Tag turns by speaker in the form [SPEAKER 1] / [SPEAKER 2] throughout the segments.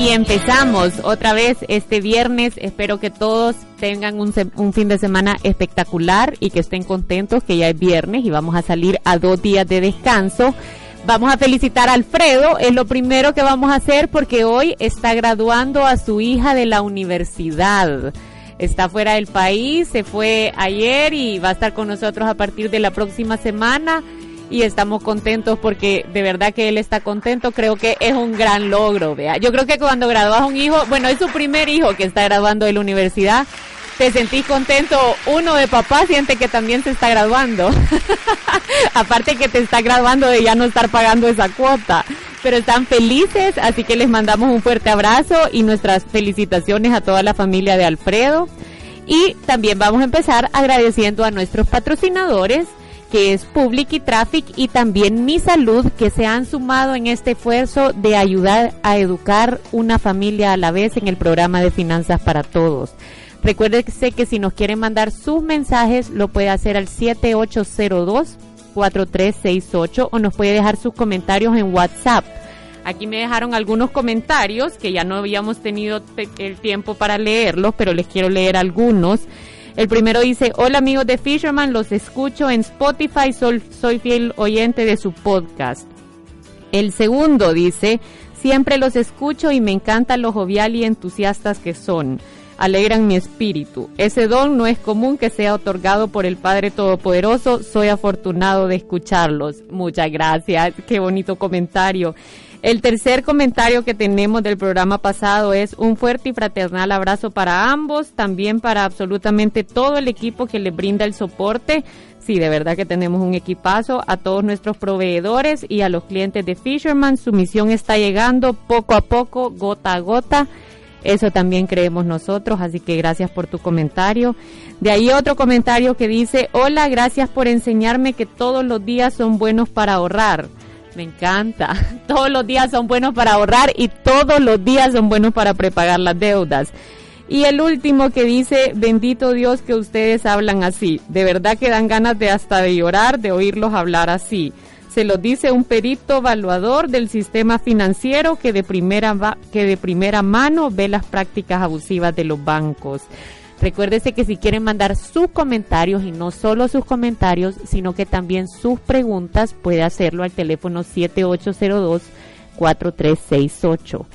[SPEAKER 1] Y empezamos otra vez este viernes. Espero que todos tengan un, un, fin de semana espectacular y que estén contentos que ya es viernes y vamos a salir a dos días de descanso. Vamos a felicitar a Alfredo, es lo primero que vamos a hacer porque hoy está graduando a su hija de la universidad. Está fuera del país, se fue ayer y va a estar con nosotros a partir de la próxima semana y estamos contentos porque de verdad que él está contento, creo que es un gran logro, vea. Yo creo que cuando gradúas un hijo, bueno, es su primer hijo que está graduando de la universidad, te sentís contento, uno de papá siente que también se está graduando, aparte que te está graduando de ya no estar pagando esa cuota, pero están felices, así que les mandamos un fuerte abrazo y nuestras felicitaciones a toda la familia de Alfredo. Y también vamos a empezar agradeciendo a nuestros patrocinadores, que es Public y Traffic, y también Mi Salud, que se han sumado en este esfuerzo de ayudar a educar una familia a la vez en el programa de Finanzas para Todos. Recuérdese que si nos quieren mandar sus mensajes, lo puede hacer al 7802 4368 o nos puede dejar sus comentarios en WhatsApp. Aquí me dejaron algunos comentarios que ya no habíamos tenido el tiempo para leerlos, pero les quiero leer algunos. El primero dice, hola amigos de Fisherman, los escucho en Spotify, soy, soy fiel oyente de su podcast. El segundo dice, siempre los escucho y me encanta lo jovial y entusiastas que son. Alegran mi espíritu. Ese don no es común que sea otorgado por el Padre Todopoderoso. Soy afortunado de escucharlos. Muchas gracias. Qué bonito comentario. El tercer comentario que tenemos del programa pasado es un fuerte y fraternal abrazo para ambos, también para absolutamente todo el equipo que le brinda el soporte. Sí, de verdad que tenemos un equipazo a todos nuestros proveedores y a los clientes de Fisherman. Su misión está llegando poco a poco, gota a gota. Eso también creemos nosotros, así que gracias por tu comentario. De ahí otro comentario que dice, hola, gracias por enseñarme que todos los días son buenos para ahorrar. Me encanta. Todos los días son buenos para ahorrar y todos los días son buenos para prepagar las deudas. Y el último que dice, bendito Dios que ustedes hablan así. De verdad que dan ganas de hasta de llorar de oírlos hablar así. Se lo dice un perito evaluador del sistema financiero que de primera, que de primera mano ve las prácticas abusivas de los bancos. Recuérdese que si quieren mandar sus comentarios y no solo sus comentarios, sino que también sus preguntas, puede hacerlo al teléfono 7802 4368.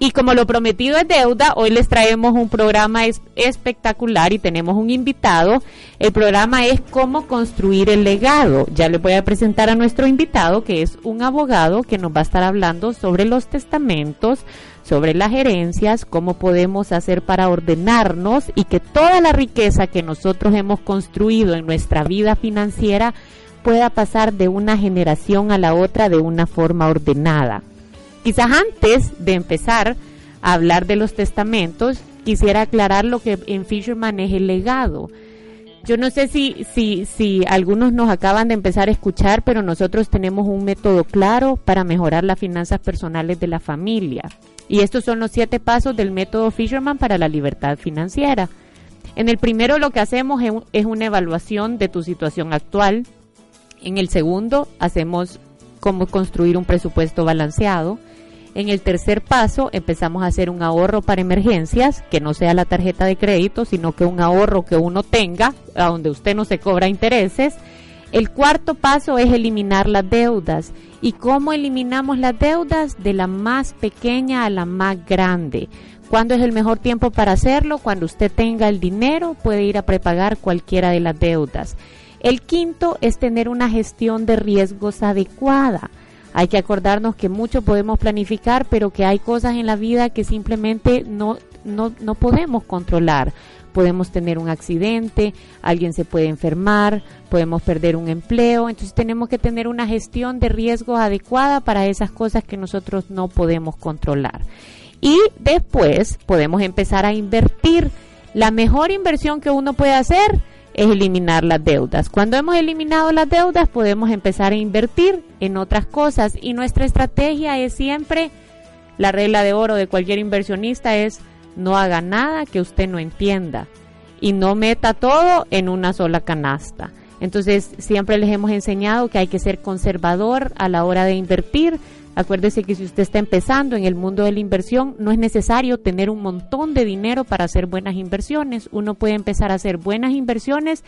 [SPEAKER 1] Y como lo prometido es deuda, hoy les traemos un programa espectacular y tenemos un invitado. El programa es Cómo construir el legado. Ya le voy a presentar a nuestro invitado, que es un abogado que nos va a estar hablando sobre los testamentos, sobre las herencias, cómo podemos hacer para ordenarnos y que toda la riqueza que nosotros hemos construido en nuestra vida financiera pueda pasar de una generación a la otra de una forma ordenada. Quizás antes de empezar a hablar de los testamentos, quisiera aclarar lo que en Fisherman es el legado. Yo no sé si, si, si algunos nos acaban de empezar a escuchar, pero nosotros tenemos un método claro para mejorar las finanzas personales de la familia. Y estos son los siete pasos del método Fisherman para la libertad financiera. En el primero lo que hacemos es una evaluación de tu situación actual. En el segundo hacemos cómo construir un presupuesto balanceado. En el tercer paso empezamos a hacer un ahorro para emergencias, que no sea la tarjeta de crédito, sino que un ahorro que uno tenga, a donde usted no se cobra intereses. El cuarto paso es eliminar las deudas. ¿Y cómo eliminamos las deudas? De la más pequeña a la más grande. ¿Cuándo es el mejor tiempo para hacerlo? Cuando usted tenga el dinero, puede ir a prepagar cualquiera de las deudas. El quinto es tener una gestión de riesgos adecuada Hay que acordarnos que mucho podemos planificar, pero que hay cosas en la vida que simplemente no, no, no podemos controlar. Podemos tener un accidente, alguien se puede enfermar, podemos perder un empleo, entonces tenemos que tener una gestión de riesgos adecuada para esas cosas que nosotros no podemos controlar. Y después podemos empezar a invertir. La mejor inversión que uno puede hacer es eliminar las deudas. Cuando hemos eliminado las deudas podemos empezar a invertir en otras cosas y nuestra estrategia es siempre, la regla de oro de cualquier inversionista es no haga nada que usted no entienda y no meta todo en una sola canasta. Entonces siempre les hemos enseñado que hay que ser conservador a la hora de invertir, Acuérdese que si usted está empezando en el mundo de la inversión, no es necesario tener un montón de dinero para hacer buenas inversiones. Uno puede empezar a hacer buenas inversiones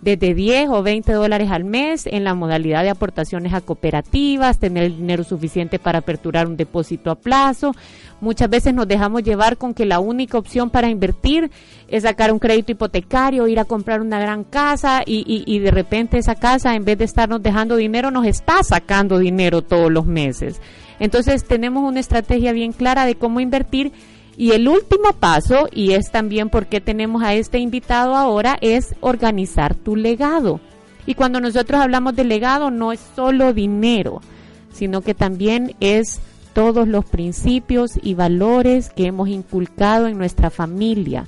[SPEAKER 1] desde 10 o 20 dólares al mes en la modalidad de aportaciones a cooperativas, tener el dinero suficiente para aperturar un depósito a plazo. Muchas veces nos dejamos llevar con que la única opción para invertir es sacar un crédito hipotecario, ir a comprar una gran casa y, y de repente esa casa en vez de estarnos dejando dinero nos está sacando dinero todos los meses. Entonces tenemos una estrategia bien clara de cómo invertir y el último paso, y es también porque tenemos a este invitado ahora, es organizar tu legado. Y cuando nosotros hablamos de legado, no es solo dinero, sino que también es todos los principios y valores que hemos inculcado en nuestra familia.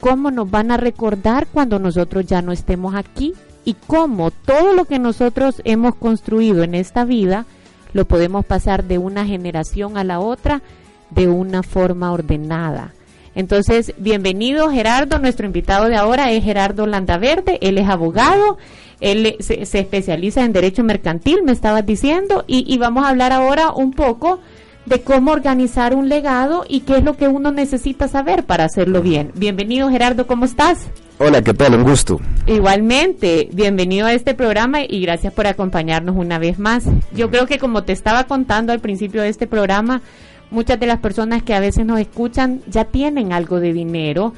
[SPEAKER 1] Cómo nos van a recordar cuando nosotros ya no estemos aquí y cómo todo lo que nosotros hemos construido en esta vida lo podemos pasar de una generación a la otra de una forma ordenada. Entonces, bienvenido Gerardo, nuestro invitado de ahora es Gerardo Landaverde, él es abogado, él se, especializa en derecho mercantil, me estabas diciendo, y, vamos a hablar ahora un poco de cómo organizar un legado y qué es lo que uno necesita saber para hacerlo bien. Bienvenido Gerardo, ¿cómo estás?
[SPEAKER 2] Hola, ¿qué tal? Un gusto.
[SPEAKER 1] Igualmente, bienvenido a este programa y gracias por acompañarnos una vez más. Yo creo que como te estaba contando al principio de este programa, muchas de las personas que a veces nos escuchan ya tienen algo de dinero,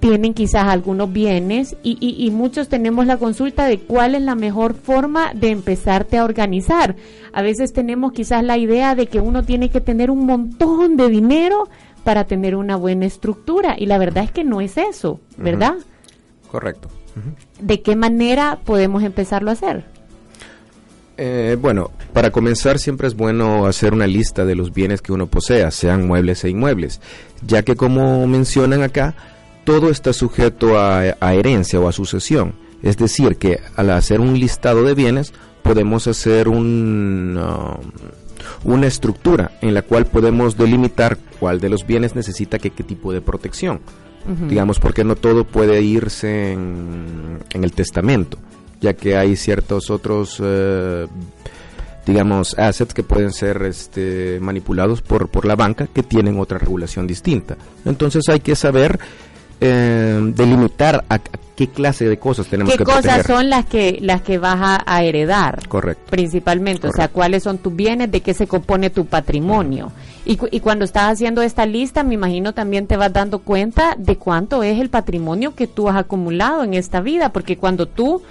[SPEAKER 1] tienen quizás algunos bienes y, y, muchos tenemos la consulta de cuál es la mejor forma de empezarte a organizar. A veces tenemos quizás la idea de que uno tiene que tener un montón de dinero para tener una buena estructura y la verdad es que no es eso, ¿verdad?
[SPEAKER 2] Correcto.
[SPEAKER 1] ¿De qué manera podemos empezarlo a hacer?
[SPEAKER 2] Eh, bueno, para comenzar siempre es bueno hacer una lista de los bienes que uno posea, sean muebles e inmuebles, ya que como mencionan acá, todo está sujeto a, herencia o a sucesión. Es decir, que al hacer un listado de bienes podemos hacer un, um, una estructura en la cual podemos delimitar cuál de los bienes necesita qué tipo de protección. Digamos, porque no todo puede irse en el testamento ya que hay ciertos otros, eh, digamos, assets que pueden ser este, manipulados por, por la banca que tienen otra regulación distinta. Entonces hay que saber eh, delimitar a, qué clase de cosas tenemos
[SPEAKER 1] que
[SPEAKER 2] ¿Qué
[SPEAKER 1] cosas son las que las que vas a, heredar?
[SPEAKER 2] Correcto.
[SPEAKER 1] Principalmente, o sea, cuáles son tus bienes, de qué se compone tu patrimonio. Y, y, cuando estás haciendo esta lista, me imagino también te vas dando cuenta de cuánto es el patrimonio que tú has acumulado en esta vida, porque cuando tú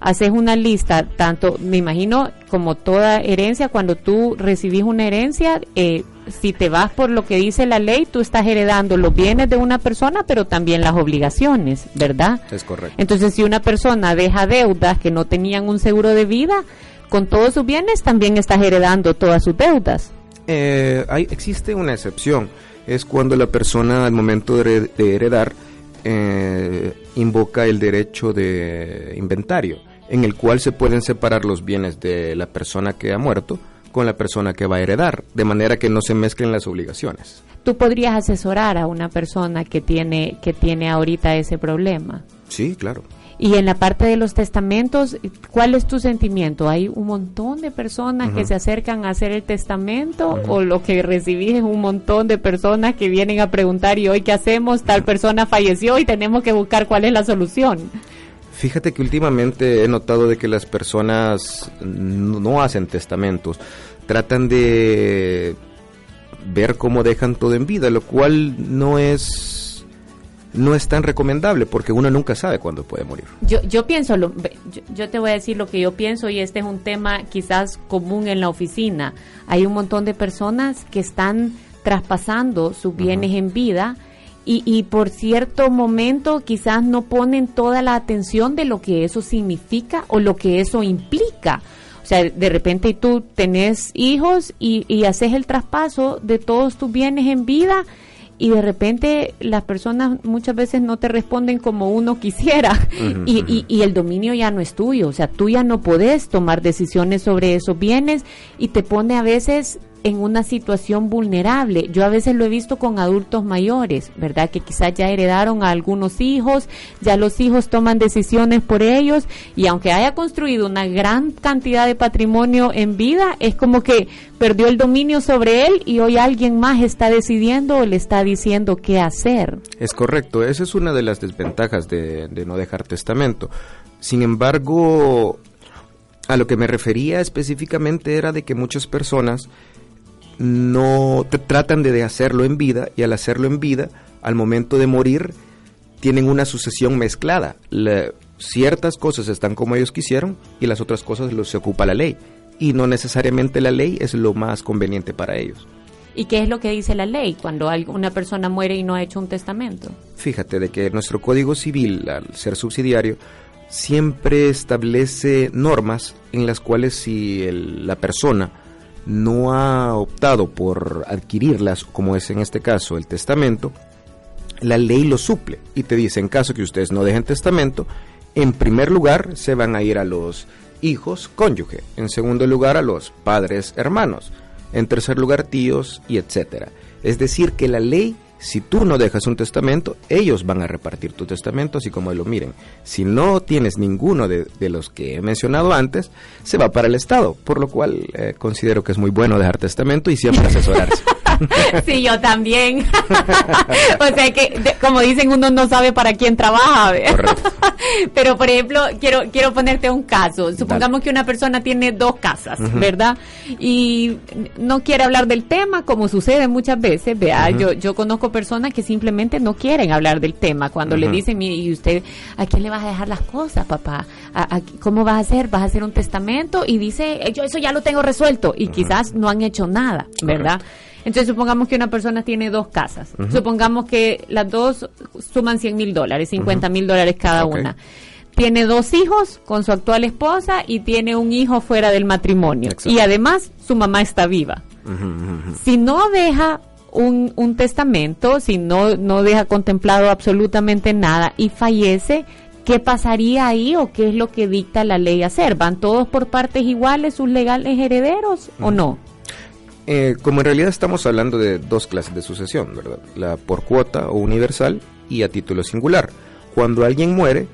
[SPEAKER 1] haces una lista, tanto, me imagino, como toda herencia, cuando tú recibís una herencia, eh, si te vas por lo que dice la ley, tú estás heredando los bienes de una persona, pero también las obligaciones, ¿verdad?
[SPEAKER 2] Es correcto.
[SPEAKER 1] Entonces, si una persona deja deudas que no tenían un seguro de vida, con todos sus bienes también estás heredando todas sus deudas.
[SPEAKER 2] Eh, hay, existe una excepción, es cuando la persona al momento de, heredar eh, invoca el derecho de inventario en el cual se pueden separar los bienes de la persona que ha muerto con la persona que va a heredar, de manera que no se mezclen las obligaciones.
[SPEAKER 1] ¿Tú podrías asesorar a una persona que tiene, que tiene ahorita ese problema?
[SPEAKER 2] Sí, claro.
[SPEAKER 1] Y en la parte de los testamentos, ¿cuál es tu sentimiento? ¿Hay un montón de personas que se acercan a hacer el testamento o lo que recibís es un montón de personas que vienen a preguntar y hoy qué hacemos? Tal persona falleció y tenemos que buscar cuál es la solución.
[SPEAKER 2] Fíjate que últimamente he notado de que las personas no hacen testamentos, tratan de ver cómo dejan todo en vida, lo cual no es no es tan recomendable porque uno nunca sabe cuándo puede morir.
[SPEAKER 1] Yo, yo pienso, lo, yo, yo, te voy a decir lo que yo pienso y este es un tema quizás común en la oficina. Hay un montón de personas que están traspasando sus bienes en vida y, y por cierto momento quizás no ponen toda la atención de lo que eso significa o lo que eso implica. O sea, de repente tú tenés hijos y, y haces el traspaso de todos tus bienes en vida y de repente las personas muchas veces no te responden como uno quisiera. Y, y, y, el dominio ya no es tuyo, o sea, tú ya no podés tomar decisiones sobre esos bienes y te pone a veces en una situación vulnerable. Yo a veces lo he visto con adultos mayores, ¿verdad? Que quizás ya heredaron a algunos hijos, ya los hijos toman decisiones por ellos y aunque haya construido una gran cantidad de patrimonio en vida, es como que perdió el dominio sobre él y hoy alguien más está decidiendo o le está diciendo qué hacer.
[SPEAKER 2] Es correcto, esa es una de las desventajas de, de no dejar testamento. Sin embargo, a lo que me refería específicamente era de que muchas personas no te tratan de hacerlo en vida y al hacerlo en vida, al momento de morir, tienen una sucesión mezclada. La, ciertas cosas están como ellos quisieron y las otras cosas los se ocupa la ley. Y no necesariamente la ley es lo más conveniente para ellos.
[SPEAKER 1] ¿Y qué es lo que dice la ley cuando una persona muere y no ha hecho un testamento?
[SPEAKER 2] Fíjate de que nuestro Código Civil, al ser subsidiario, siempre establece normas en las cuales si el, la persona no ha optado por adquirirlas, como es en este caso el testamento, la ley lo suple y te dice en caso que ustedes no dejen testamento, en primer lugar se van a ir a los hijos cónyuge, en segundo lugar a los padres hermanos, en tercer lugar tíos y etcétera. Es decir, que la ley si tú no dejas un testamento, ellos van a repartir tu testamento así como lo miren. Si no tienes ninguno de, de los que he mencionado antes, se va para el Estado, por lo cual eh, considero que es muy bueno dejar testamento y siempre asesorarse.
[SPEAKER 1] sí, yo también. o sea que, de, como dicen, uno no sabe para quién trabaja. Pero, por ejemplo, quiero quiero ponerte un caso. Supongamos Dale. que una persona tiene dos casas, uh -huh. ¿verdad? Y no quiere hablar del tema, como sucede muchas veces. Vea, uh -huh. yo, yo conozco personas que simplemente no quieren hablar del tema. Cuando uh -huh. le dicen, ¿y usted a quién le vas a dejar las cosas, papá? ¿A, a, cómo vas a hacer? ¿Vas a hacer un testamento? Y dice, yo eso ya lo tengo resuelto. Y quizás no han hecho nada, ¿verdad? Correcto. Entonces supongamos que una persona tiene dos casas. Uh -huh. Supongamos que las dos suman 100 mil dólares, 50 mil uh -huh. dólares cada okay. una. Tiene dos hijos con su actual esposa y tiene un hijo fuera del matrimonio. Exacto. Y además su mamá está viva. Uh -huh. Si no deja un, un testamento, si no, no deja contemplado absolutamente nada y fallece, ¿qué pasaría ahí o qué es lo que dicta la ley hacer? ¿Van todos por partes iguales sus legales herederos o no?
[SPEAKER 2] Eh, como en realidad estamos hablando de dos clases de sucesión, ¿verdad? La por cuota o universal y a título singular. Cuando alguien muere,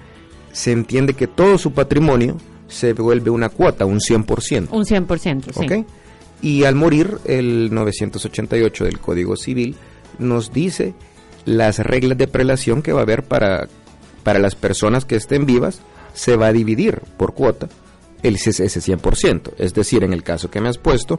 [SPEAKER 2] se entiende que todo su patrimonio se vuelve una cuota, un 100%.
[SPEAKER 1] Un 100%, sí.
[SPEAKER 2] ¿Okay? Y al morir, el 988 del Código Civil nos dice las reglas de prelación que va a haber para, para las personas que estén vivas, se va a dividir por cuota el, ese 100%. Es decir, en el caso que me has puesto,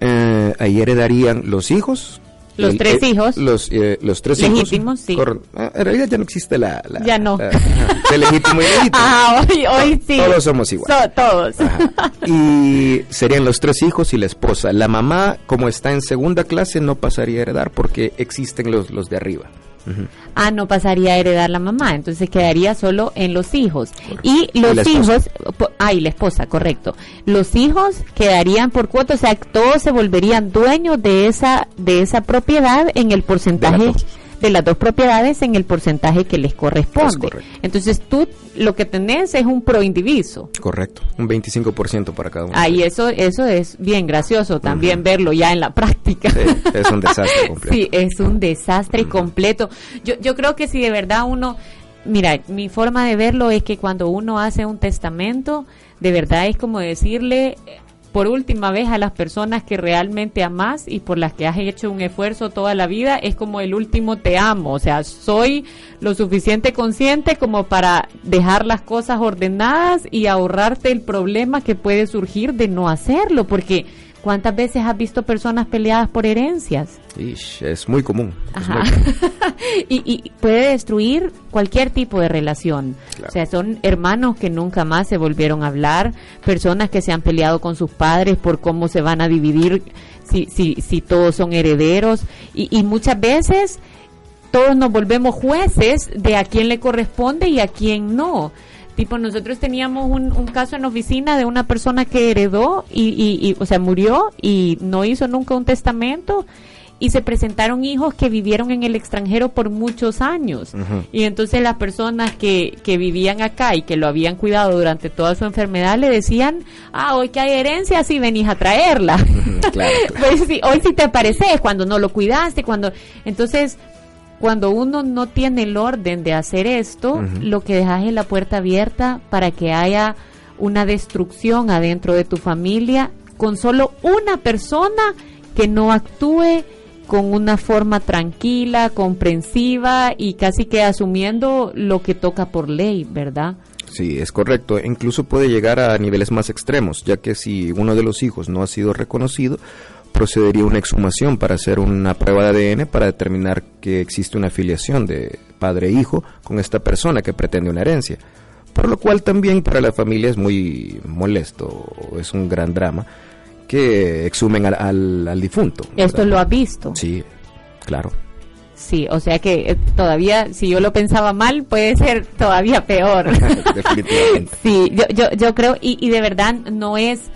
[SPEAKER 2] eh, ahí heredarían los hijos.
[SPEAKER 1] Los el, tres hijos.
[SPEAKER 2] Los, eh, los tres
[SPEAKER 1] legítimos,
[SPEAKER 2] hijos.
[SPEAKER 1] sí.
[SPEAKER 2] Ah, en realidad ya no existe la. la
[SPEAKER 1] ya no.
[SPEAKER 2] La, de legítimo y legítimo.
[SPEAKER 1] Ah, hoy, hoy sí.
[SPEAKER 2] Todos somos iguales.
[SPEAKER 1] So, todos.
[SPEAKER 2] Ajá. Y serían los tres hijos y la esposa. La mamá, como está en segunda clase, no pasaría a heredar porque existen los, los de arriba.
[SPEAKER 1] Uh -huh. Ah, no pasaría a heredar la mamá, entonces quedaría solo en los hijos. Correcto. Y los y hijos, ah, y la esposa, correcto. Los hijos quedarían por cuota, o sea, todos se volverían dueños de esa de esa propiedad en el porcentaje de, de las dos propiedades en el porcentaje que les corresponde. Entonces tú lo que tenés es un proindiviso.
[SPEAKER 2] Correcto, un 25% para cada uno.
[SPEAKER 1] Ahí eso eso es bien gracioso también uh -huh. verlo ya en la práctica.
[SPEAKER 2] Sí, es un desastre completo.
[SPEAKER 1] sí, es un desastre uh -huh. completo. Yo yo creo que si de verdad uno Mira, mi forma de verlo es que cuando uno hace un testamento, de verdad es como decirle por última vez a las personas que realmente amas y por las que has hecho un esfuerzo toda la vida, es como el último te amo. O sea, soy lo suficiente consciente como para dejar las cosas ordenadas y ahorrarte el problema que puede surgir de no hacerlo, porque ¿Cuántas veces has visto personas peleadas por herencias?
[SPEAKER 2] es muy común.
[SPEAKER 1] y, puede destruir cualquier tipo de relación. O sea, son hermanos que nunca más se volvieron a hablar, personas que se han peleado con sus padres por cómo se van a dividir si, si, si todos son herederos. Y, y muchas veces todos nos volvemos jueces de a quién le corresponde y a quién no. Tipo, nosotros teníamos un, caso en oficina de una persona que heredó y, y, o sea, murió y no hizo nunca un testamento y se presentaron hijos que vivieron en el extranjero por muchos años. Y entonces las personas que, que vivían acá y que lo habían cuidado durante toda su enfermedad le decían, ah, hoy que hay herencia, sí venís a traerla. pues, sí, hoy sí te pareces cuando no lo cuidaste, cuando... Entonces, cuando uno no tiene el orden de hacer esto, lo que dejas es la puerta abierta para que haya una destrucción adentro de tu familia con solo una persona que no actúe con una forma tranquila, comprensiva y casi que asumiendo lo que toca por ley, ¿verdad?
[SPEAKER 2] Sí, es correcto. Incluso puede llegar a niveles más extremos, ya que si uno de los hijos no ha sido reconocido, procedería una exhumación para hacer una prueba de ADN para determinar que existe una afiliación de padre-hijo e con esta persona que pretende una herencia. Por lo cual también para la familia es muy molesto, es un gran drama que exhumen al, al, difunto.
[SPEAKER 1] ¿Esto lo ha visto?
[SPEAKER 2] Sí, claro.
[SPEAKER 1] Sí, o sea que eh, todavía, si yo lo pensaba mal, puede ser todavía peor. Definitivamente. sí, yo, yo, yo creo, y, y de verdad no es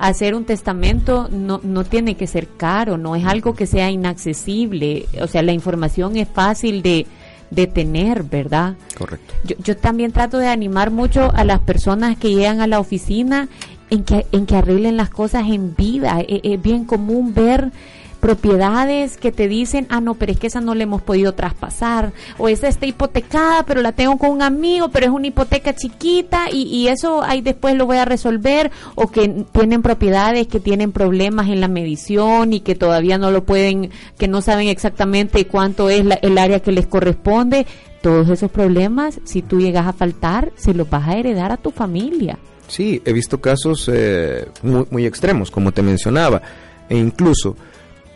[SPEAKER 1] hacer un testamento no, no tiene que ser caro, no es algo que sea inaccesible, o sea, la información es fácil de, de tener, ¿verdad?
[SPEAKER 2] Correcto.
[SPEAKER 1] Yo, yo también trato de animar mucho a las personas que llegan a la oficina en que, en que arreglen las cosas en vida. E, es bien común ver propiedades que te dicen, ah, no, pero es que esa no le hemos podido traspasar, o esa está hipotecada, pero la tengo con un amigo, pero es una hipoteca chiquita y, y eso ahí después lo voy a resolver, o que tienen propiedades que tienen problemas en la medición y que todavía no lo pueden, que no saben exactamente cuánto es el área que les corresponde. Todos esos problemas, si tú llegas a faltar, se los vas a heredar a tu familia.
[SPEAKER 2] Sí, he visto casos eh, muy, muy extremos, como te mencionaba, e incluso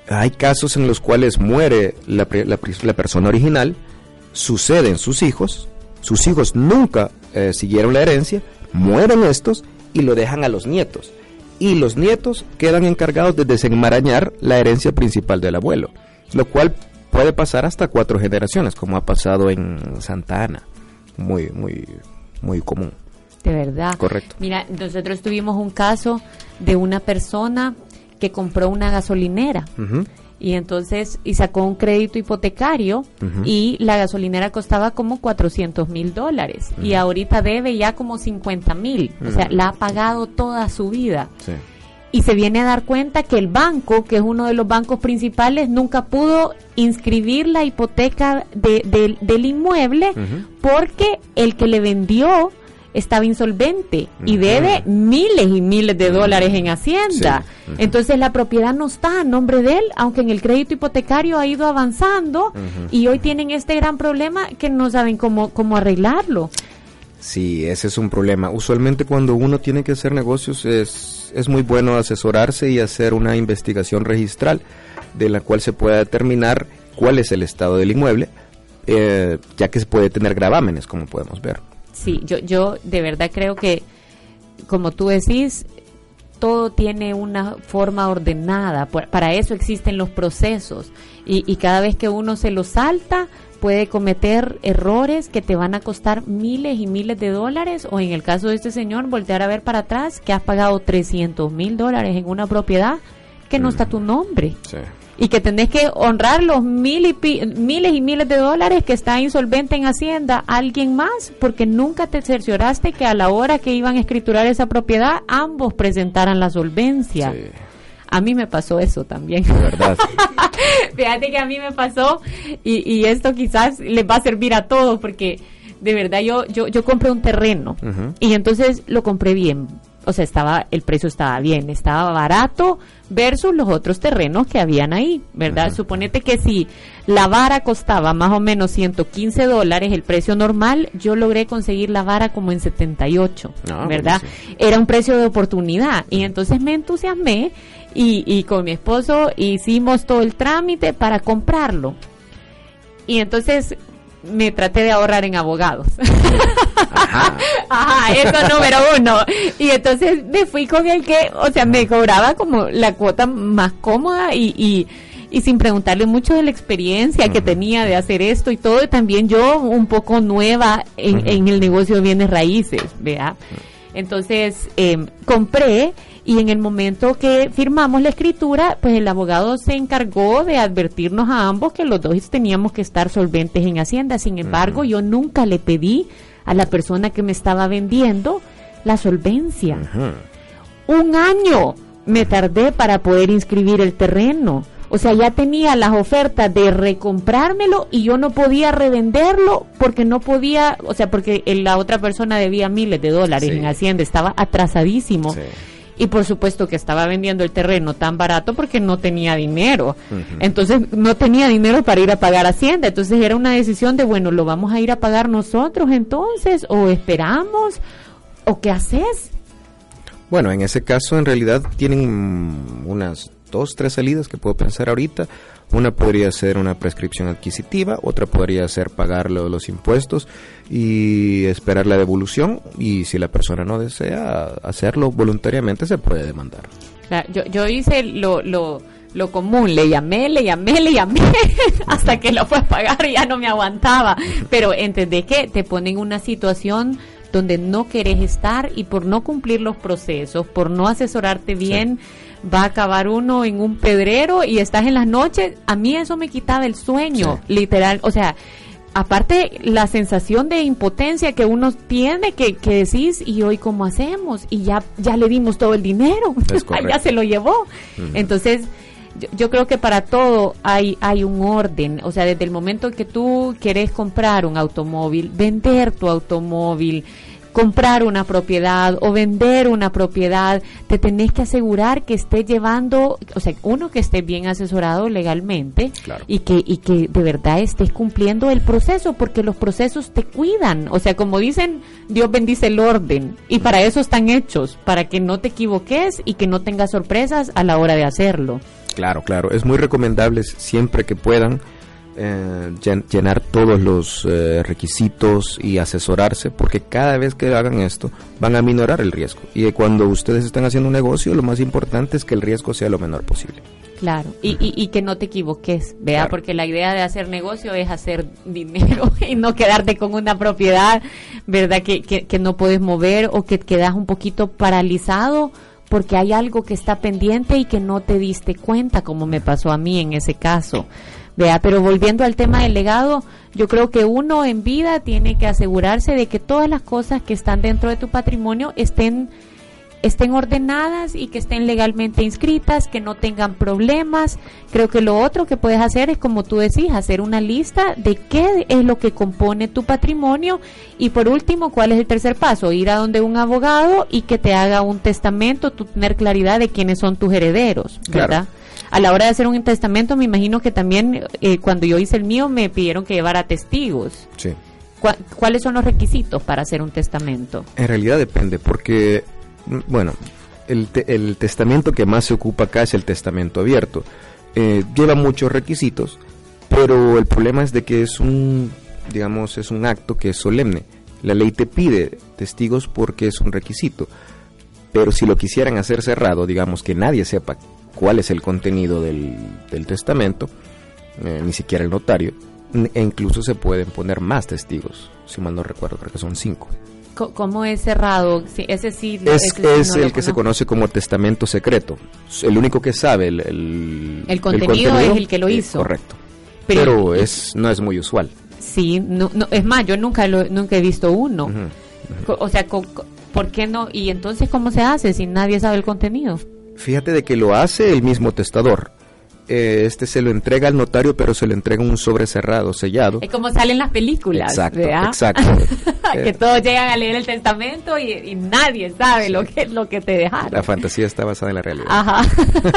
[SPEAKER 2] hay casos en los cuales muere la, persona original, suceden sus hijos, sus hijos nunca eh, siguieron la herencia, mueren estos y lo dejan a los nietos. Y los nietos quedan encargados de desenmarañar la herencia principal del abuelo, lo cual puede pasar hasta cuatro generaciones, como ha pasado en Santa Ana. Muy, muy, muy común.
[SPEAKER 1] De verdad.
[SPEAKER 2] Correcto.
[SPEAKER 1] Mira, nosotros tuvimos un caso de una persona que compró una gasolinera. Y entonces, y sacó un crédito hipotecario y la gasolinera costaba como 400 mil dólares. Y ahorita debe ya como 50 mil. O sea, la ha pagado toda su vida. Y se viene a dar cuenta que el banco, que es uno de los bancos principales, nunca pudo inscribir la hipoteca de, del inmueble porque el que le vendió estaba insolvente y debe miles y miles de dólares en Hacienda. Entonces la propiedad no está a nombre de él, aunque en el crédito hipotecario ha ido avanzando y hoy tienen este gran problema que no saben cómo, cómo arreglarlo.
[SPEAKER 2] Sí, ese es un problema. Usualmente cuando uno tiene que hacer negocios es, es muy bueno asesorarse y hacer una investigación registral de la cual se pueda determinar cuál es el estado del inmueble, eh, ya que se puede tener gravámenes, como podemos ver.
[SPEAKER 1] Sí, yo, yo de verdad creo que, como tú decís, todo tiene una forma ordenada. Para eso existen los procesos. Y, y cada vez que uno se lo salta, puede cometer errores que te van a costar miles y miles de dólares. O en el caso de este señor, voltear a ver para atrás que has pagado 300 mil dólares en una propiedad que no mm. está tu nombre. Sí y que tenés que honrar los mil y miles y miles de dólares que está insolvente en Hacienda alguien más, porque nunca te cercioraste que a la hora que iban a escriturar esa propiedad, ambos presentaran la solvencia. A mí me pasó eso también.
[SPEAKER 2] verdad.
[SPEAKER 1] Fíjate que a mí me pasó y, y, esto quizás les va a servir a todos porque de verdad yo yo, yo compré un terreno y entonces lo compré bien. O sea, estaba el precio estaba bien, estaba barato versus los otros terrenos que habían ahí, ¿verdad? Suponete que si la vara costaba más o menos 115 dólares, el precio normal, yo logré conseguir la vara como en 78,
[SPEAKER 2] Ah,
[SPEAKER 1] ¿verdad?
[SPEAKER 2] buenísimo.
[SPEAKER 1] Era un precio de oportunidad y entonces me entusiasmé y, y con mi esposo hicimos todo el trámite para comprarlo. Y entonces me traté de ahorrar en abogados.
[SPEAKER 2] Ajá.
[SPEAKER 1] Ajá, eso número uno. Y entonces me fui con el que, o sea, me cobraba como la cuota más cómoda y, y, y sin preguntarle mucho de la experiencia que tenía de hacer esto y todo. Y también yo un poco nueva en, en el negocio de bienes raíces, ¿vea? Entonces eh, compré y en el momento que firmamos la escritura, pues el abogado se encargó de advertirnos a ambos que los dos teníamos que estar solventes en Hacienda. Sin embargo, yo nunca le pedí a la persona que me estaba vendiendo la solvencia. Un año me tardé para poder inscribir el terreno. O sea, ya tenía las ofertas de recomprármelo y yo no podía revenderlo porque no podía, o sea, porque la otra persona debía miles de dólares
[SPEAKER 2] Sí.
[SPEAKER 1] en Hacienda, estaba atrasadísimo.
[SPEAKER 2] Sí.
[SPEAKER 1] Y por supuesto que estaba vendiendo el terreno tan barato porque no tenía dinero. Entonces no tenía dinero para ir a pagar Hacienda. Entonces era una decisión de, bueno, ¿lo vamos a ir a pagar nosotros entonces? ¿O esperamos? ¿O qué haces?
[SPEAKER 2] Bueno, en ese caso en realidad tienen unas dos, tres salidas que puedo pensar ahorita. Una podría ser una prescripción adquisitiva, otra podría ser pagar lo- los impuestos y esperar la devolución y si la persona no desea hacerlo voluntariamente se puede demandar.
[SPEAKER 1] Yo, yo hice lo, lo, lo común, le llamé, le llamé, le llamé, hasta que lo fue a pagar y ya no me aguantaba. Pero entendé que te ponen en una situación donde no querés estar y por no cumplir los procesos, por no asesorarte bien, va a acabar uno en un pedrero y estás en las noches. A mí eso me quitaba el sueño, literal. O sea, aparte la sensación de impotencia que uno tiene que, que decís y hoy cómo hacemos y ya ya le dimos todo el dinero. Ya se lo llevó. Entonces yo, yo creo que para todo hay hay un orden. O sea desde el momento que tú quieres comprar un automóvil vender tu automóvil comprar una propiedad o vender una propiedad, te tenés que asegurar que esté llevando, o sea, uno que esté bien asesorado legalmente
[SPEAKER 2] Claro.
[SPEAKER 1] y que y que de verdad estés cumpliendo el proceso porque los procesos te cuidan, o sea, como dicen, Dios bendice el orden y para eso están hechos, para que no te equivoques y que no tengas sorpresas a la hora de hacerlo.
[SPEAKER 2] Claro, claro. Es muy recomendable siempre que puedan eh, llen- llenar todos los eh, requisitos y asesorarse, porque cada vez que hagan esto van a minorar el riesgo. Y cuando ustedes están haciendo un negocio, lo más importante es que el riesgo sea lo menor posible.
[SPEAKER 1] Claro, y, y, y que no te equivoques, vea,
[SPEAKER 2] Claro.
[SPEAKER 1] porque la idea de hacer negocio es hacer dinero y no quedarte con una propiedad, ¿verdad? Que, que, que no puedes mover o que quedas un poquito paralizado porque hay algo que está pendiente y que no te diste cuenta, como me pasó a mí en ese caso. Vea, pero volviendo al tema del legado, yo creo que uno en vida tiene que asegurarse de que todas las cosas que están dentro de tu patrimonio estén estén ordenadas y que estén legalmente inscritas, que no tengan problemas. Creo que lo otro que puedes hacer es, como tú decís, hacer una lista de qué es lo que compone tu patrimonio y por último, cuál es el tercer paso, ir a donde un abogado y que te haga un testamento, tú tener claridad de quiénes son tus herederos,
[SPEAKER 2] Claro.
[SPEAKER 1] A la hora de hacer un testamento, me imagino que también eh, cuando yo hice el mío me pidieron que llevara testigos.
[SPEAKER 2] Sí.
[SPEAKER 1] ¿Cuá- ¿Cuáles son los requisitos para hacer un testamento?
[SPEAKER 2] En realidad depende, porque, mm, bueno, el, te- el testamento que más se ocupa acá es el testamento abierto. Eh, lleva muchos requisitos, pero el problema es de que es un, digamos, es un acto que es solemne. La ley te pide testigos porque es un requisito, pero si lo quisieran hacer cerrado, digamos que nadie sepa cuál es el contenido del, del testamento, eh, ni siquiera el notario, e incluso se pueden poner más testigos, si mal no recuerdo, creo que son cinco.
[SPEAKER 1] Co- ¿Cómo es cerrado? Ese sí.
[SPEAKER 2] Es,
[SPEAKER 1] ese sí
[SPEAKER 2] es
[SPEAKER 1] no
[SPEAKER 2] el que se conoce como testamento secreto. El único que sabe el, el,
[SPEAKER 1] El contenido es el que lo hizo.
[SPEAKER 2] correcto.
[SPEAKER 1] Pero-
[SPEAKER 2] Pero, es no es muy usual.
[SPEAKER 1] Sí, no, no, es más, yo nunca lo, nunca he visto uno.
[SPEAKER 2] Ujú.
[SPEAKER 1] Co- O sea, co- co- ¿por qué no? Y entonces, ¿cómo se hace si nadie sabe el contenido?
[SPEAKER 2] Fíjate de que lo hace el mismo testador, eh, este se lo entrega al notario, pero se lo entrega un sobre cerrado, sellado.
[SPEAKER 1] Es como salen las películas.
[SPEAKER 2] Exacto,
[SPEAKER 1] ¿verdad?
[SPEAKER 2] exacto.
[SPEAKER 1] que
[SPEAKER 2] Eh,
[SPEAKER 1] todos llegan a leer el testamento y, y nadie sabe lo que lo que te dejaron.
[SPEAKER 2] la fantasía está basada en la realidad.
[SPEAKER 1] Ajá.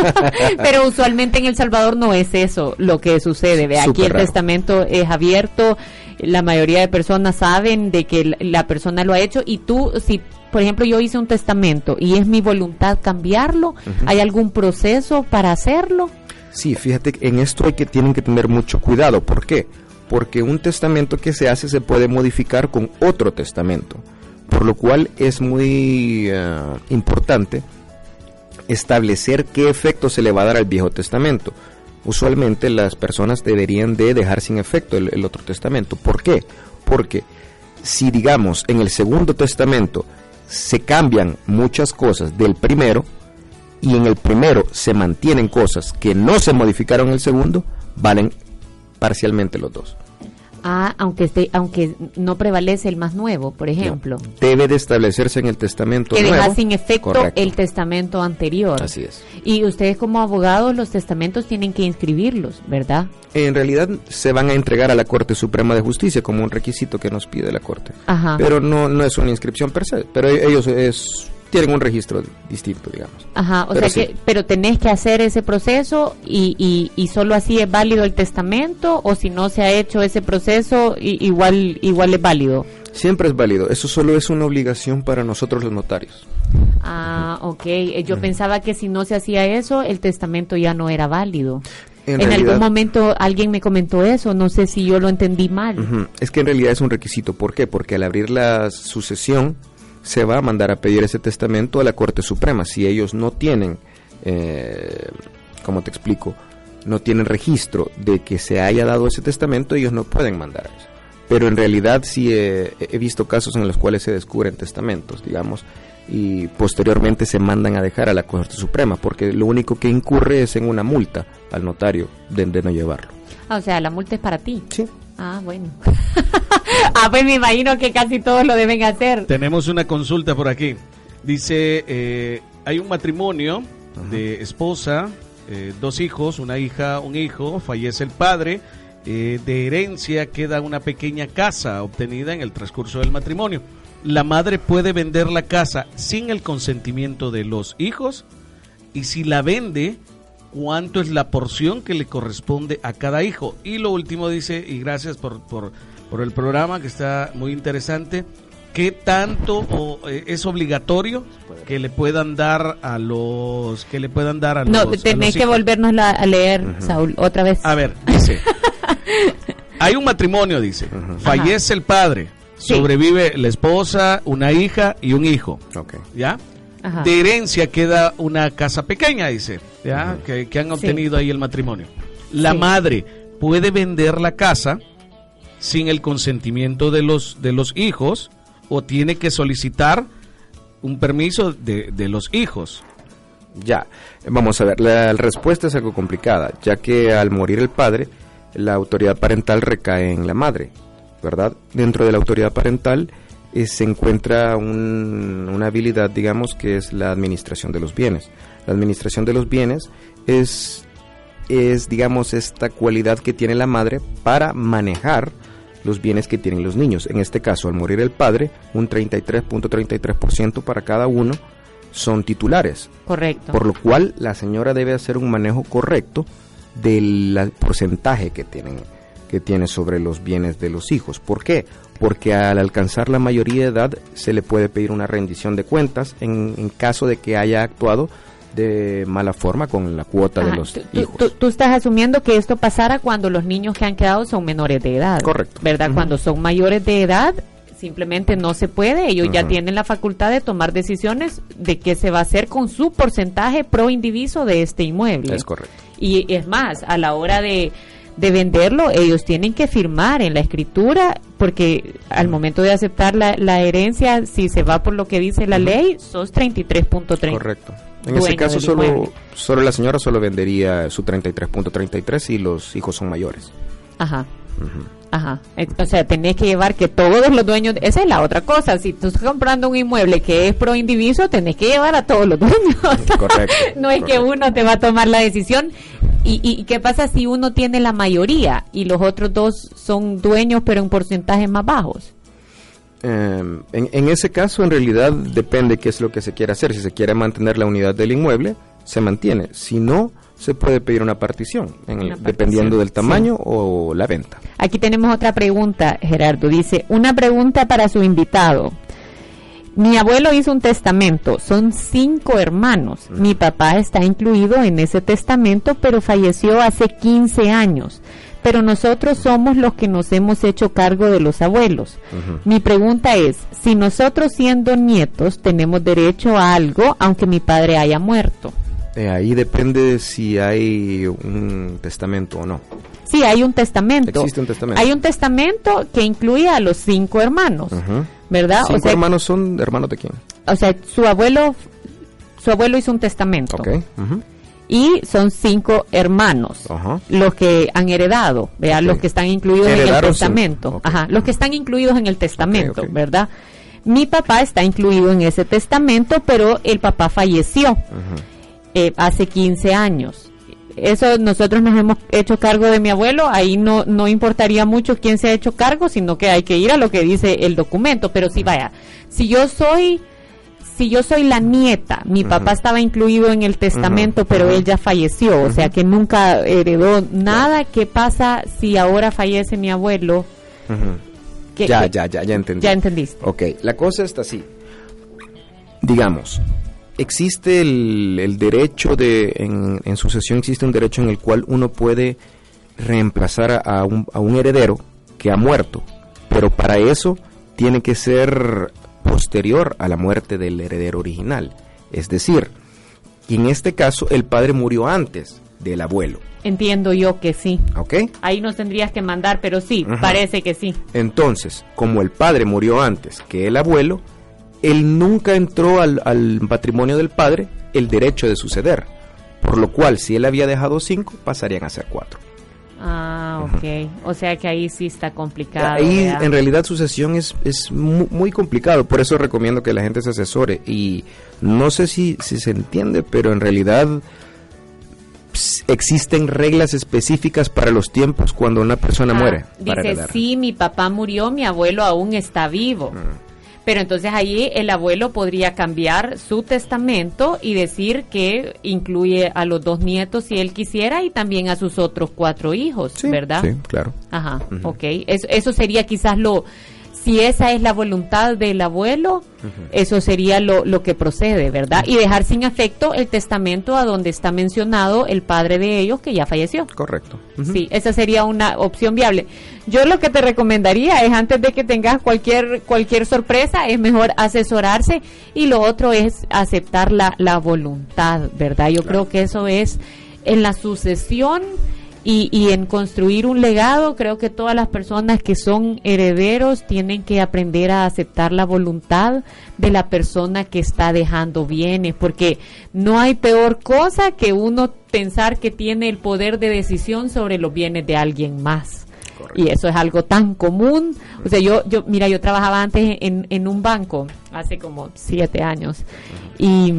[SPEAKER 1] Pero usualmente en El Salvador no es eso lo que sucede. Aquí el
[SPEAKER 2] raro.
[SPEAKER 1] testamento es abierto, la mayoría de personas saben de que la- persona lo ha hecho y tú, si por ejemplo yo hice un testamento y es mi voluntad cambiarlo, ¿hay algún proceso para hacerlo?
[SPEAKER 2] Sí, fíjate que en esto hay que tienen que tener mucho cuidado. ¿Por qué? Porque un testamento que se hace se puede modificar con otro testamento, por lo cual es muy eh, importante establecer qué efecto se le va a dar al Viejo Testamento. Usualmente las personas deberían de dejar sin efecto el, el otro testamento. ¿Por qué? Porque si digamos en el Segundo Testamento se cambian muchas cosas del primero, y en el primero se mantienen cosas que no se modificaron en el segundo, valen parcialmente los dos.
[SPEAKER 1] Ah, aunque esté, aunque no prevalece el más nuevo, por ejemplo.
[SPEAKER 2] Debe de establecerse en el testamento
[SPEAKER 1] Que
[SPEAKER 2] nuevo.
[SPEAKER 1] deja sin efecto
[SPEAKER 2] Correcto.
[SPEAKER 1] el testamento anterior.
[SPEAKER 2] Así es.
[SPEAKER 1] Y ustedes como abogados los testamentos tienen que inscribirlos, ¿verdad?
[SPEAKER 2] En realidad se van a entregar a la Corte Suprema de Justicia como un requisito que nos pide la Corte.
[SPEAKER 1] Ajá.
[SPEAKER 2] Pero no, no es una inscripción per se, pero ellos es, tienen un registro distinto, digamos.
[SPEAKER 1] Ajá, o
[SPEAKER 2] Pero
[SPEAKER 1] sea
[SPEAKER 2] sí.
[SPEAKER 1] que, pero tenés que hacer ese proceso y, y, y solo así es válido el testamento o si no se ha hecho ese proceso igual igual es válido.
[SPEAKER 2] Siempre es válido, eso solo es una obligación para nosotros los notarios.
[SPEAKER 1] Ah, ok. Eh, Yo pensaba que si no se hacía eso el testamento ya no era válido.
[SPEAKER 2] En
[SPEAKER 1] En,
[SPEAKER 2] realidad-
[SPEAKER 1] algún momento alguien me comentó eso, no sé si yo lo entendí mal.
[SPEAKER 2] Ujú. Es que en realidad es un requisito. ¿Por qué? Porque al abrir la sucesión se va a mandar a pedir ese testamento a la Corte Suprema. Si ellos no tienen, eh, ¿cómo te explico? No tienen registro de que se haya dado ese testamento, ellos no pueden mandar eso. Pero en realidad sí he visto casos en los cuales se descubren testamentos, digamos, y posteriormente se mandan a dejar a la Corte Suprema, porque lo único que incurre es en una multa al notario de, de no llevarlo.
[SPEAKER 1] Ah, o sea, la multa es para ti.
[SPEAKER 2] Sí.
[SPEAKER 1] Ah, bueno. ah, pues me imagino que casi todos lo deben hacer.
[SPEAKER 3] Tenemos una consulta por aquí. Dice, eh, hay un matrimonio de esposa, eh, dos hijos, una hija, un hijo, fallece el padre, eh, de herencia queda una pequeña casa obtenida en el transcurso del matrimonio. La madre puede vender la casa sin el consentimiento de los hijos y si la vende, cuánto es la porción que le corresponde a cada hijo. Y lo último dice, y gracias por, por, por el programa que está muy interesante, ¿qué tanto o, eh, es obligatorio que le puedan dar a los que le puedan dar a
[SPEAKER 1] No,
[SPEAKER 3] los a
[SPEAKER 1] tenés que volvernos la- a leer, Saúl, otra vez.
[SPEAKER 3] A ver, dice. Hay un matrimonio, dice. Fallece el padre.
[SPEAKER 1] Sí.
[SPEAKER 3] Sobrevive la esposa, una hija y un hijo.
[SPEAKER 2] Ok.
[SPEAKER 3] ¿Ya?
[SPEAKER 1] Ajá.
[SPEAKER 3] De herencia queda una casa pequeña, dice. ¿Ya? Que, que han obtenido ahí el matrimonio. La
[SPEAKER 1] Sí.
[SPEAKER 3] madre puede vender la casa sin el consentimiento de los, de los hijos o tiene que solicitar un permiso de, de los hijos.
[SPEAKER 2] Ya, vamos a ver, la, respuesta es algo complicada, ya que al morir el padre, la autoridad parental recae en la madre, ¿verdad? Dentro de la autoridad parental eh, se encuentra un- una habilidad, digamos, que es la administración de los bienes. La administración de los bienes es, es, digamos, esta cualidad que tiene la madre para manejar los bienes que tienen los niños. En este caso, al morir el padre, un 33.33% para cada uno son titulares.
[SPEAKER 1] Correcto.
[SPEAKER 2] Por lo cual la señora debe hacer un manejo correcto del porcentaje que tienen que tiene sobre los bienes de los hijos. ¿Por qué? Porque al alcanzar la mayoría de edad se le puede pedir una rendición de cuentas en, en caso de que haya actuado de mala forma con la cuota de los hijos.
[SPEAKER 1] tú- tú estás asumiendo que esto pasara cuando los niños que han quedado son menores de edad.
[SPEAKER 2] Correcto.
[SPEAKER 1] ¿Verdad? Cuando son mayores de edad, simplemente no se puede. Ellos ya tienen la facultad de tomar decisiones de qué se va a hacer con su porcentaje pro indiviso de este inmueble.
[SPEAKER 2] Es correcto.
[SPEAKER 1] Y es más, a la hora de, de venderlo, ellos tienen que firmar en la escritura, porque al momento de aceptar la, la herencia, si se va por lo que dice la ley, sos 33.30.
[SPEAKER 2] Correcto. En ese caso solo, solo la señora solo vendería su 33.33 y los hijos son mayores.
[SPEAKER 1] Ajá. Ajá. O sea, tenés que llevar que todos los dueños, esa es la otra cosa, si tú estás comprando un inmueble que es pro indiviso, tenés que llevar a todos los dueños.
[SPEAKER 2] Correcto,
[SPEAKER 1] no es que uno te va a tomar la decisión ¿Y, ¿Y qué pasa si uno tiene la mayoría y los otros dos son dueños pero en porcentajes más bajos?
[SPEAKER 2] Eh, en, en, ese caso, en realidad, depende qué es lo que se quiere hacer. Si se quiere mantener la unidad del inmueble, se mantiene. Si no, se puede pedir una partición, en el, una partición dependiendo del tamaño sí. o la venta.
[SPEAKER 1] Aquí tenemos otra pregunta, Gerardo. Dice, una pregunta para su invitado. Mi abuelo hizo un testamento, son cinco hermanos. Mi papá está incluido en ese testamento, pero falleció hace 15 años pero nosotros somos los que nos hemos hecho cargo de los abuelos. Uh -huh. Mi pregunta es, si nosotros siendo nietos tenemos derecho a algo aunque mi padre haya muerto.
[SPEAKER 2] Eh, ahí depende si hay un testamento o no.
[SPEAKER 1] Sí, hay un testamento.
[SPEAKER 2] Existe un testamento.
[SPEAKER 1] Hay un testamento que incluye a los cinco hermanos, uh -huh. ¿verdad?
[SPEAKER 2] ¿Cinco o sea, hermanos son hermanos de quién?
[SPEAKER 1] O sea, su abuelo, su abuelo hizo un testamento.
[SPEAKER 2] Okay. Uh -huh
[SPEAKER 1] y son cinco hermanos
[SPEAKER 2] Ajá.
[SPEAKER 1] los que han heredado. Okay. los que están incluidos en el testamento, okay. Ajá, los que están incluidos en el testamento, okay, ¿verdad? Mi papá está incluido en ese testamento, pero el papá falleció eh, hace 15 años. Eso nosotros nos hemos hecho cargo de mi abuelo, ahí no, no importaría mucho quién se ha hecho cargo, sino que hay que ir a lo que dice el documento, pero si vaya, si yo soy si yo soy la nieta, mi uh -huh. papá estaba incluido en el testamento, uh -huh. pero uh -huh. él ya falleció, o sea que nunca heredó nada. ¿Qué pasa si ahora fallece mi abuelo?
[SPEAKER 2] ¿Qué, ya, qué? ya, ya, ya entendí.
[SPEAKER 1] Ya entendiste.
[SPEAKER 2] Ok, la cosa está así. Digamos, existe el, el derecho de, en, en, sucesión existe un derecho en el cual uno puede reemplazar a, a, un, a un heredero que ha muerto, pero para eso tiene que ser posterior a la muerte del heredero original. Es decir, en este caso el padre murió antes del abuelo.
[SPEAKER 1] Entiendo yo que sí.
[SPEAKER 2] ¿Ok?
[SPEAKER 1] Ahí nos tendrías que mandar, pero sí, uh -huh. parece que sí.
[SPEAKER 2] Entonces, como el padre murió antes que el abuelo, él nunca entró al, al patrimonio del padre el derecho de suceder. Por lo cual, si él había dejado cinco, pasarían a ser cuatro.
[SPEAKER 1] Ah, ok. O sea que ahí sí está complicado.
[SPEAKER 2] Ahí ¿verdad? en realidad sucesión es, es muy, muy, complicado. Por eso recomiendo que la gente se asesore. Y no sé si, si se entiende, pero en realidad existen reglas específicas para los tiempos cuando una persona
[SPEAKER 1] ah,
[SPEAKER 2] muere.
[SPEAKER 1] Dice, sí, mi papá murió, mi abuelo aún está vivo. -huh. Pero entonces ahí el abuelo podría cambiar su testamento y decir que incluye a los dos nietos si él quisiera y también a sus otros cuatro hijos,
[SPEAKER 2] sí,
[SPEAKER 1] ¿verdad?
[SPEAKER 2] Sí, claro.
[SPEAKER 1] Ajá, uh -huh. ok. Eso, eso sería quizás lo, si esa es la voluntad del abuelo, uh -huh. eso sería lo, lo, que procede, ¿verdad? Y dejar sin efecto el testamento a donde está mencionado el padre de ellos que ya falleció.
[SPEAKER 2] Correcto.
[SPEAKER 1] Uh -huh. Sí, esa sería una opción viable. Yo lo que te recomendaría es antes de que tengas cualquier cualquier sorpresa, es mejor asesorarse y lo otro es aceptar la, la voluntad, ¿verdad? Yo claro. creo que eso es en la sucesión y, y, en construir un legado, creo que todas las personas que son herederos tienen que aprender a aceptar la voluntad de la persona que está dejando bienes, porque no hay peor cosa que uno pensar que tiene el poder de decisión sobre los bienes de alguien más. Correcto. Y eso es algo tan común. O sea, yo, yo mira, yo trabajaba antes en, en un banco, hace como siete años, y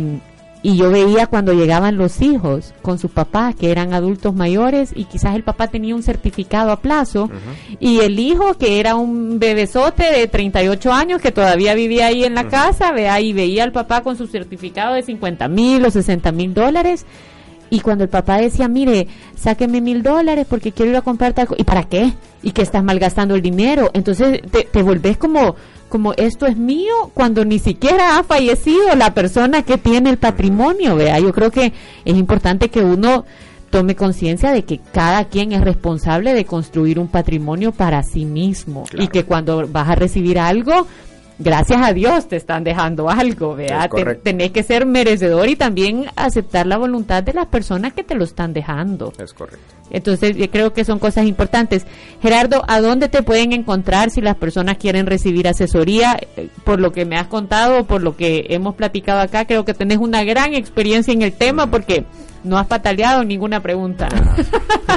[SPEAKER 1] y yo veía cuando llegaban los hijos con sus papás que eran adultos mayores y quizás el papá tenía un certificado a plazo uh -huh. y el hijo que era un bebesote de 38 años que todavía vivía ahí en la uh -huh. casa vea, y veía al papá con su certificado de 50 mil o 60 mil dólares y cuando el papá decía, mire, sáqueme mil dólares porque quiero ir a comprar tal ¿y para qué? Y que estás malgastando el dinero. Entonces te, te volvés como, como esto es mío cuando ni siquiera ha fallecido la persona que tiene el patrimonio, vea. Yo creo que es importante que uno tome conciencia de que cada quien es responsable de construir un patrimonio para sí mismo claro. y que cuando vas a recibir algo, gracias a Dios te están dejando algo, vea, Te, tenés que ser merecedor y también aceptar la voluntad de las personas que te lo están dejando.
[SPEAKER 2] Es correcto.
[SPEAKER 1] Entonces, yo creo que son cosas importantes. Gerardo, ¿a dónde te pueden encontrar si las personas quieren recibir asesoría? Eh, por lo que me has contado, por lo que hemos platicado acá, creo que tenés una gran experiencia en el tema porque no has pataleado ninguna pregunta.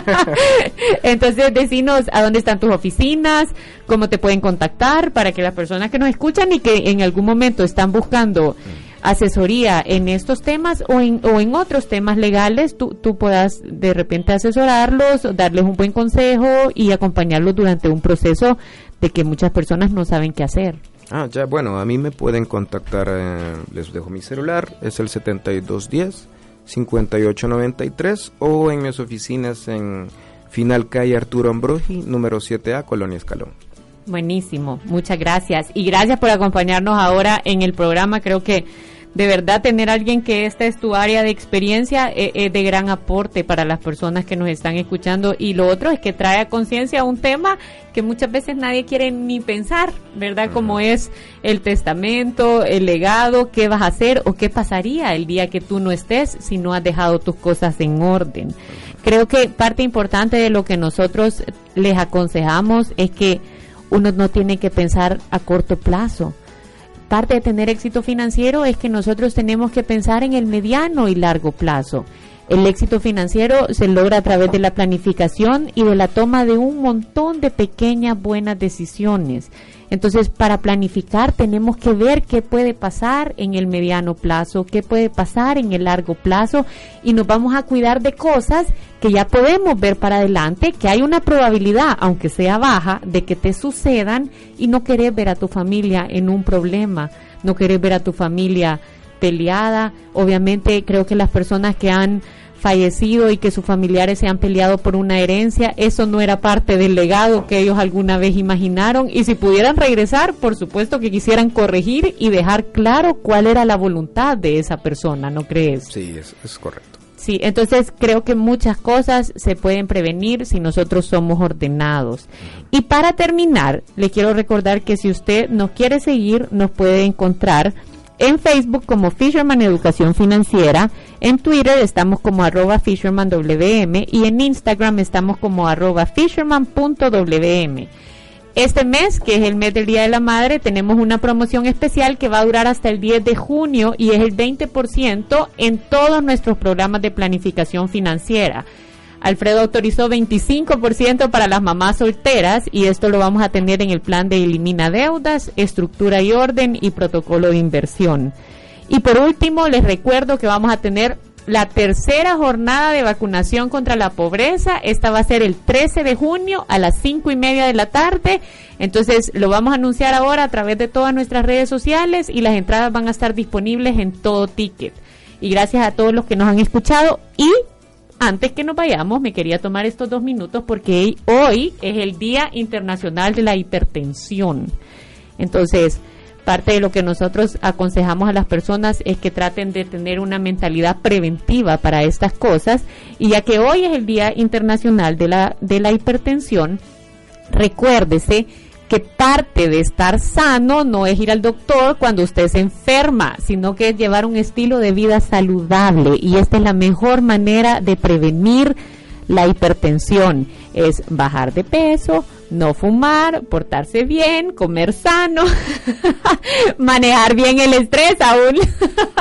[SPEAKER 1] Entonces, decinos a dónde están tus oficinas, cómo te pueden contactar para que las personas que nos escuchan y que en algún momento están buscando asesoría en estos temas o en, o en otros temas legales, tú, tú puedas de repente asesorarlos, darles un buen consejo y acompañarlos durante un proceso de que muchas personas no saben qué hacer.
[SPEAKER 2] Ah, ya, bueno, a mí me pueden contactar, eh, les dejo mi celular, es el 7210 5893 o en mis oficinas en Final Calle Arturo Ambrogi, número 7A, Colonia Escalón.
[SPEAKER 1] Buenísimo, muchas gracias. Y gracias por acompañarnos ahora en el programa. Creo que de verdad tener a alguien que esta es tu área de experiencia es, eh, es, de gran aporte para las personas que nos están escuchando. Y lo otro es que trae a conciencia un tema que muchas veces nadie quiere ni pensar, ¿verdad? Como es el testamento, el legado, qué vas a hacer o qué pasaría el día que tú no estés si no has dejado tus cosas en orden. Creo que parte importante de lo que nosotros les aconsejamos es que uno no tiene que pensar a corto plazo. Parte de tener éxito financiero es que nosotros tenemos que pensar en el mediano y largo plazo. El éxito financiero se logra a través de la planificación y de la toma de un montón de pequeñas buenas decisiones. Entonces, para planificar tenemos que ver qué puede pasar en el mediano plazo, qué puede pasar en el largo plazo y nos vamos a cuidar de cosas que ya podemos ver para adelante, que hay una probabilidad, aunque sea baja, de que te sucedan y no querés ver a tu familia en un problema, no querés ver a tu familia peleada. Obviamente creo que las personas que han fallecido y que sus familiares se han peleado por una herencia, eso no era parte del legado que ellos alguna vez imaginaron y si pudieran regresar, por supuesto que quisieran corregir y dejar claro cuál era la voluntad de esa persona, ¿no crees?
[SPEAKER 2] Sí, es, es correcto.
[SPEAKER 1] Sí, entonces creo que muchas cosas se pueden prevenir si nosotros somos ordenados. Y para terminar, le quiero recordar que si usted nos quiere seguir, nos puede encontrar en Facebook como Fisherman Educación Financiera, en Twitter estamos como arroba FishermanWM y en Instagram estamos como arroba Fisherman.wm. Este mes, que es el mes del Día de la Madre, tenemos una promoción especial que va a durar hasta el 10 de junio y es el 20% en todos nuestros programas de planificación financiera. Alfredo autorizó 25% para las mamás solteras y esto lo vamos a tener en el plan de elimina deudas, estructura y orden y protocolo de inversión. Y por último, les recuerdo que vamos a tener la tercera jornada de vacunación contra la pobreza. Esta va a ser el 13 de junio a las 5 y media de la tarde. Entonces lo vamos a anunciar ahora a través de todas nuestras redes sociales y las entradas van a estar disponibles en todo ticket. Y gracias a todos los que nos han escuchado y antes que nos vayamos, me quería tomar estos dos minutos porque hoy es el Día Internacional de la Hipertensión. Entonces, parte de lo que nosotros aconsejamos a las personas es que traten de tener una mentalidad preventiva para estas cosas. Y ya que hoy es el Día Internacional de la, de la Hipertensión, recuérdese que parte de estar sano no es ir al doctor cuando usted se enferma, sino que es llevar un estilo de vida saludable y esta es la mejor manera de prevenir la hipertensión. Es bajar de peso, no fumar, portarse bien, comer sano, manejar bien el estrés aún.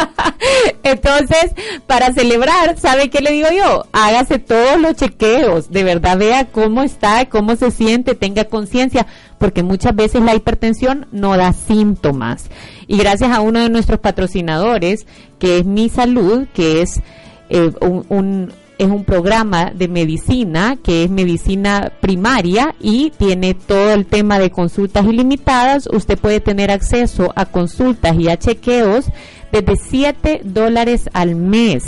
[SPEAKER 1] Entonces, para celebrar, ¿sabe qué le digo yo? Hágase todos los chequeos, de verdad vea cómo está, cómo se siente, tenga conciencia, porque muchas veces la hipertensión no da síntomas. Y gracias a uno de nuestros patrocinadores, que es Mi Salud, que es eh, un, un es un programa de medicina que es medicina primaria y tiene todo el tema de consultas ilimitadas. Usted puede tener acceso a consultas y a chequeos desde 7 dólares al mes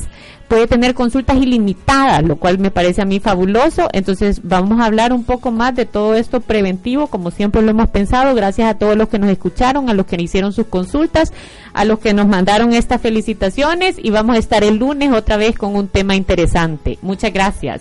[SPEAKER 1] puede tener consultas ilimitadas, lo cual me parece a mí fabuloso. Entonces vamos a hablar un poco más de todo esto preventivo, como siempre lo hemos pensado. Gracias a todos los que nos escucharon, a los que hicieron sus consultas, a los que nos mandaron estas felicitaciones y vamos a estar el lunes otra vez con un tema interesante. Muchas gracias.